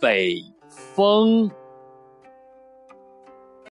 北风。